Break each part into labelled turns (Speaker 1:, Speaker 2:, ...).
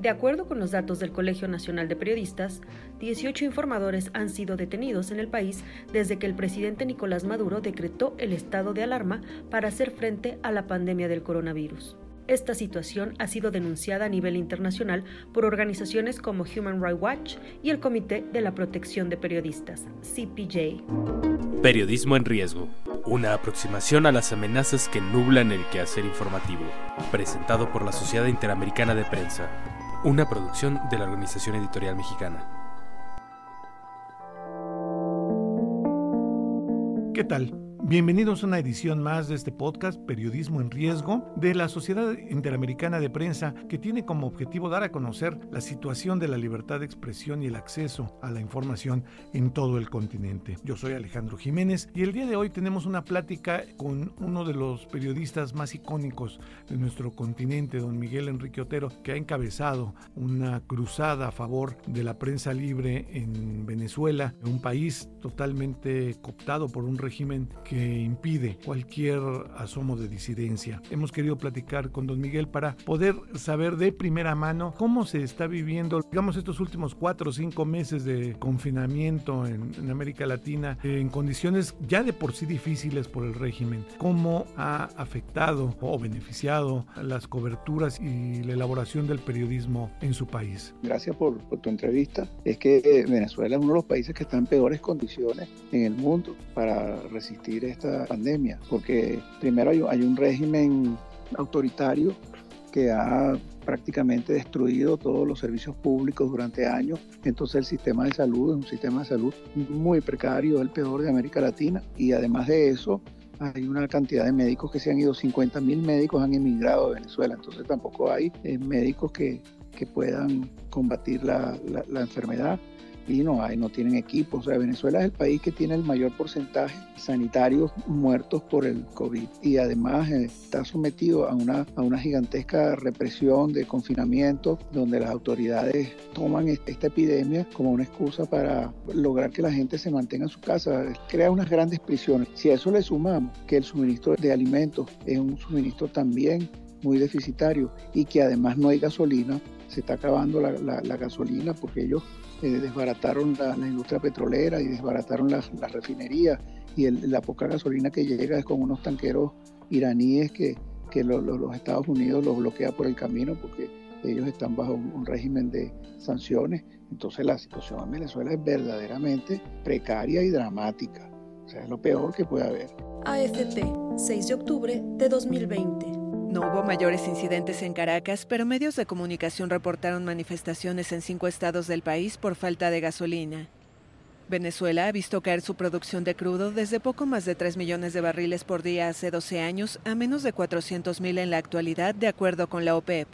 Speaker 1: De acuerdo con los datos del Colegio Nacional de Periodistas, 18 informadores han sido detenidos en el país desde que el presidente Nicolás Maduro decretó el estado de alarma para hacer frente a la pandemia del coronavirus. Esta situación ha sido denunciada a nivel internacional por organizaciones como Human Rights Watch y el Comité de la Protección de Periodistas, CPJ.
Speaker 2: Periodismo en riesgo. Una aproximación a las amenazas que nublan el quehacer informativo. Presentado por la Sociedad Interamericana de Prensa una producción de la Organización Editorial Mexicana.
Speaker 3: ¿Qué tal? Bienvenidos a una edición más de este podcast Periodismo en Riesgo de la Sociedad Interamericana de Prensa que tiene como objetivo dar a conocer la situación de la libertad de expresión y el acceso a la información en todo el continente. Yo soy Alejandro Jiménez y el día de hoy tenemos una plática con uno de los periodistas más icónicos de nuestro continente, don Miguel Enrique Otero, que ha encabezado una cruzada a favor de la prensa libre en Venezuela, un país totalmente cooptado por un régimen impide cualquier asomo de disidencia. Hemos querido platicar con don Miguel para poder saber de primera mano cómo se está viviendo, digamos, estos últimos cuatro o cinco meses de confinamiento en, en América Latina en condiciones ya de por sí difíciles por el régimen, cómo ha afectado o beneficiado las coberturas y la elaboración del periodismo en su país.
Speaker 4: Gracias por tu entrevista. Es que Venezuela es uno de los países que está en peores condiciones en el mundo para resistir esta pandemia, porque primero hay, un régimen autoritario que ha prácticamente destruido todos los servicios públicos durante años. Entonces el sistema de salud es un sistema de salud muy precario, el peor de América Latina. Y además de eso, hay una cantidad de médicos que se han ido, 50 mil médicos han emigrado de Venezuela. Entonces tampoco hay eh, médicos que, que, puedan combatir la, la enfermedad y no hay, no tienen equipos. O sea, Venezuela es el país que tiene el mayor porcentaje sanitarios muertos por el COVID y además eh, está sometido a una, a una gigantesca represión de confinamiento donde las autoridades toman esta epidemia como una excusa para lograr que la gente se mantenga en su casa, crea unas grandes prisiones. Si a eso le sumamos que el suministro de alimentos es un suministro también muy deficitario y que además no hay gasolina, se está acabando la, la gasolina porque ellos eh, desbarataron la, industria petrolera y desbarataron las la refinerías y la poca gasolina que llega es con unos tanqueros iraníes que, los Estados Unidos los bloquea por el camino porque ellos están bajo un, régimen de sanciones. Entonces la situación en Venezuela es verdaderamente precaria y dramática. O sea, es lo peor que puede haber.
Speaker 5: AFP, 6 de octubre de 2020.
Speaker 6: No hubo mayores incidentes en Caracas, pero medios de comunicación reportaron manifestaciones en cinco estados del país por falta de gasolina. Venezuela ha visto caer su producción de crudo desde poco más de 3 millones de barriles por día hace 12 años a menos de 400 mil en la actualidad, de acuerdo con la OPEP.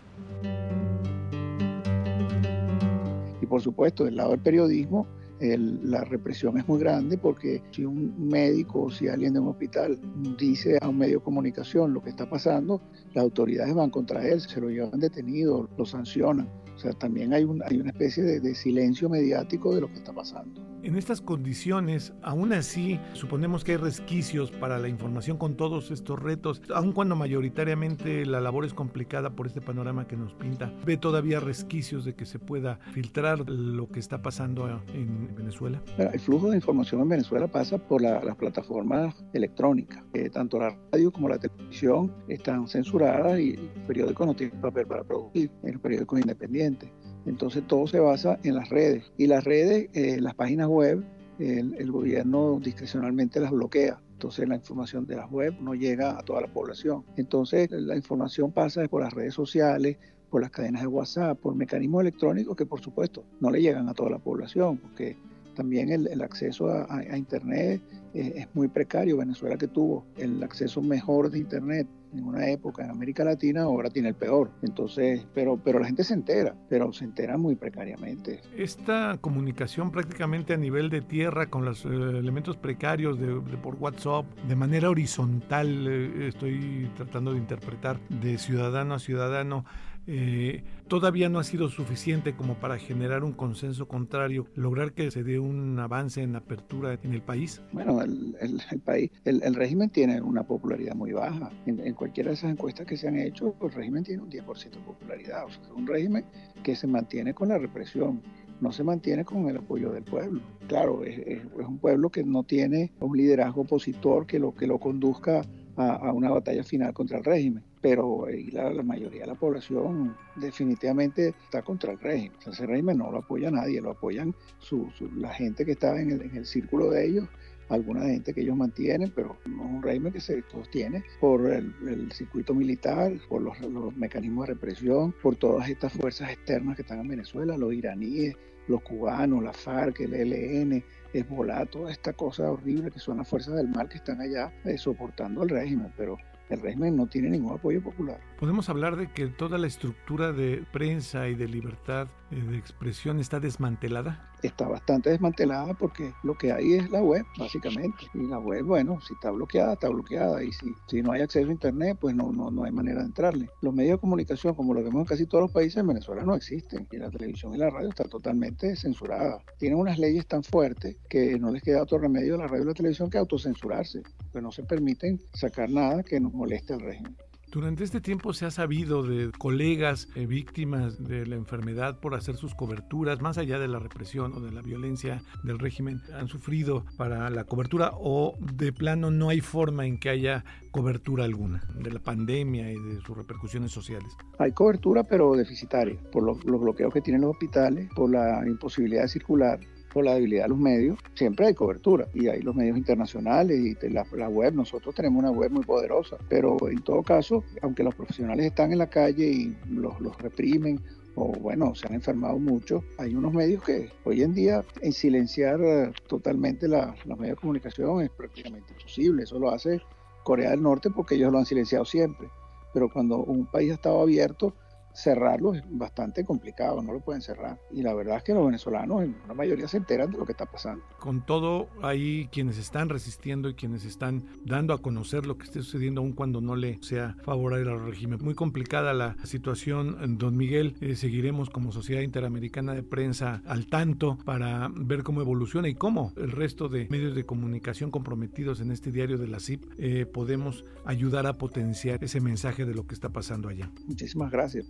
Speaker 4: Y por supuesto, del lado del periodismo, la represión es muy grande porque si un médico o si alguien de un hospital dice a un medio de comunicación lo que está pasando, las autoridades van contra él, se lo llevan detenido, lo sancionan. O sea, también hay, hay una especie de silencio mediático de lo que está pasando.
Speaker 3: En estas condiciones, aún así, suponemos que hay resquicios para la información con todos estos retos, aun cuando mayoritariamente la labor es complicada por este panorama que nos pinta. ¿Ve todavía resquicios de que se pueda filtrar lo que está pasando en Venezuela?
Speaker 4: El flujo de información en Venezuela pasa por las plataformas electrónicas. tanto la radio como la televisión están censuradas y el periódico no tiene papel para producir, el periódico es independiente. Entonces todo se basa en las redes. Y las redes, eh, las páginas web, el, gobierno discrecionalmente las bloquea. Entonces la información de las web no llega a toda la población. Entonces la información pasa por las redes sociales, por las cadenas de WhatsApp, por mecanismos electrónicos que por supuesto no le llegan a toda la población, porque también el, acceso a, Internet eh, es muy precario. Venezuela que tuvo el acceso mejor de Internet en una época en América Latina, ahora tiene el peor. Entonces, pero, pero la gente se entera, pero se entera muy precariamente.
Speaker 3: Esta comunicación prácticamente a nivel de tierra con los eh, elementos precarios de, por WhatsApp, de manera horizontal, eh, estoy tratando de interpretar de ciudadano a ciudadano, eh, todavía no ha sido suficiente como para generar un consenso contrario, lograr que se dé un avance en apertura en el país?
Speaker 4: Bueno, el, país, el, régimen tiene una popularidad muy baja. En, cualquiera de esas encuestas que se han hecho, el régimen tiene un 10% de popularidad. O sea, es un régimen que se mantiene con la represión no se mantiene con el apoyo del pueblo. Claro, es, un pueblo que no tiene un liderazgo opositor que lo, que lo conduzca a, una batalla final contra el régimen. Pero la, mayoría de la población definitivamente está contra el régimen. ese régimen no lo apoya nadie, lo apoyan su, la gente que está en el, círculo de ellos alguna gente que ellos mantienen, pero no es un régimen que se sostiene por el, circuito militar, por los, los, mecanismos de represión, por todas estas fuerzas externas que están en Venezuela, los iraníes, los cubanos, la FARC, el ELN, Hezbollah, toda esta cosa horrible que son las fuerzas del mal que están allá eh, soportando el régimen, pero el régimen no tiene ningún apoyo popular.
Speaker 3: Podemos hablar de que toda la estructura de prensa y de libertad eh, de expresión está desmantelada.
Speaker 4: Está bastante desmantelada porque lo que hay es la web, básicamente. Y la web, bueno, si está bloqueada, está bloqueada. Y si, si no hay acceso a Internet, pues no, no, no hay manera de entrarle. Los medios de comunicación, como lo vemos en casi todos los países, en Venezuela no existen. Y la televisión y la radio están totalmente censuradas. Tienen unas leyes tan fuertes que no les queda otro remedio a la radio y la televisión que autocensurarse. Pues no se permiten sacar nada que nos moleste al régimen.
Speaker 3: Durante este tiempo se ha sabido de colegas eh, víctimas de la enfermedad por hacer sus coberturas, más allá de la represión o de la violencia del régimen, han sufrido para la cobertura o de plano no hay forma en que haya cobertura alguna de la pandemia y de sus repercusiones sociales.
Speaker 4: Hay cobertura pero deficitaria por los bloqueos que tienen los hospitales, por la imposibilidad de circular por la debilidad de los medios, siempre hay cobertura y hay los medios internacionales y la, web, nosotros tenemos una web muy poderosa, pero en todo caso, aunque los profesionales están en la calle y los, los reprimen o bueno, se han enfermado mucho, hay unos medios que hoy en día en silenciar eh, totalmente la, los medios de comunicación es prácticamente imposible, eso lo hace Corea del Norte porque ellos lo han silenciado siempre, pero cuando un país ha estado abierto, cerrarlo es bastante complicado, no lo pueden cerrar. Y la verdad es que los venezolanos en una mayoría se enteran de lo que está pasando.
Speaker 3: Con todo, hay quienes están resistiendo y quienes están dando a conocer lo que esté sucediendo aun cuando no le sea favorable al régimen. Muy complicada la situación, don Miguel. Eh, seguiremos como Sociedad Interamericana de Prensa al tanto para ver cómo evoluciona y cómo el resto de medios de comunicación comprometidos en este diario de la CIP eh, podemos ayudar a potenciar ese mensaje de lo que está pasando allá.
Speaker 4: Muchísimas gracias.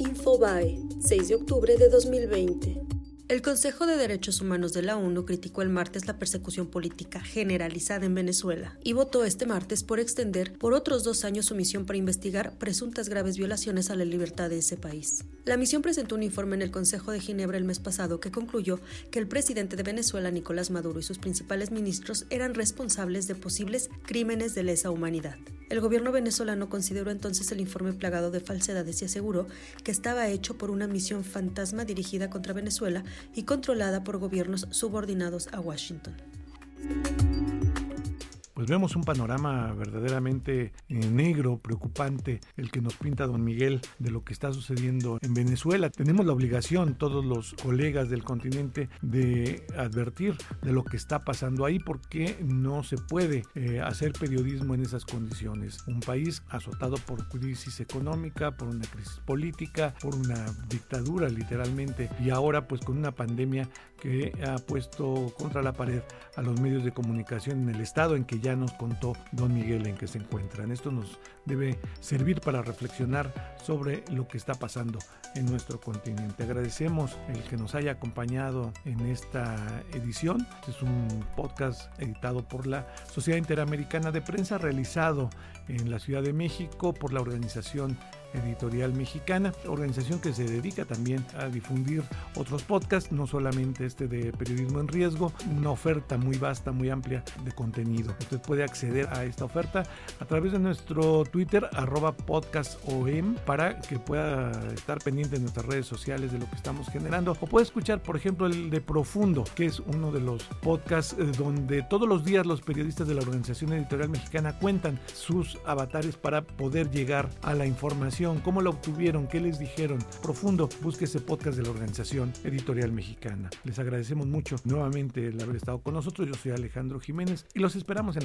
Speaker 5: Infobae, 6 de octubre de 2020.
Speaker 1: El Consejo de Derechos Humanos de la ONU criticó el martes la persecución política generalizada en Venezuela y votó este martes por extender por otros dos años su misión para investigar presuntas graves violaciones a la libertad de ese país. La misión presentó un informe en el Consejo de Ginebra el mes pasado que concluyó que el presidente de Venezuela, Nicolás Maduro, y sus principales ministros eran responsables de posibles crímenes de lesa humanidad. El gobierno venezolano consideró entonces el informe plagado de falsedades y aseguró que estaba hecho por una misión fantasma dirigida contra Venezuela y controlada por gobiernos subordinados a Washington
Speaker 3: pues vemos un panorama verdaderamente eh, negro, preocupante, el que nos pinta don Miguel de lo que está sucediendo en Venezuela. Tenemos la obligación, todos los colegas del continente, de advertir de lo que está pasando ahí porque no se puede eh, hacer periodismo en esas condiciones. Un país azotado por crisis económica, por una crisis política, por una dictadura literalmente y ahora pues con una pandemia que ha puesto contra la pared a los medios de comunicación en el estado en que ya nos contó don Miguel en que se encuentran. Esto nos debe servir para reflexionar sobre lo que está pasando en nuestro continente. Agradecemos el que nos haya acompañado en esta edición. Es un podcast editado por la Sociedad Interamericana de Prensa, realizado en la Ciudad de México por la organización Editorial Mexicana, organización que se dedica también a difundir otros podcasts, no solamente este de periodismo en riesgo, una oferta muy vasta, muy amplia de contenido. Usted puede acceder a esta oferta a través de nuestro Twitter, arroba podcastom, para que pueda estar pendiente en nuestras redes sociales de lo que estamos generando. O puede escuchar, por ejemplo, el de Profundo, que es uno de los podcasts eh, donde todos los días los periodistas de la Organización Editorial Mexicana cuentan sus avatares para poder llegar a la información, cómo la obtuvieron, qué les dijeron. Profundo, busque ese podcast de la Organización Editorial Mexicana. Les agradecemos mucho nuevamente el haber estado con nosotros. Yo soy Alejandro Jiménez y los esperamos en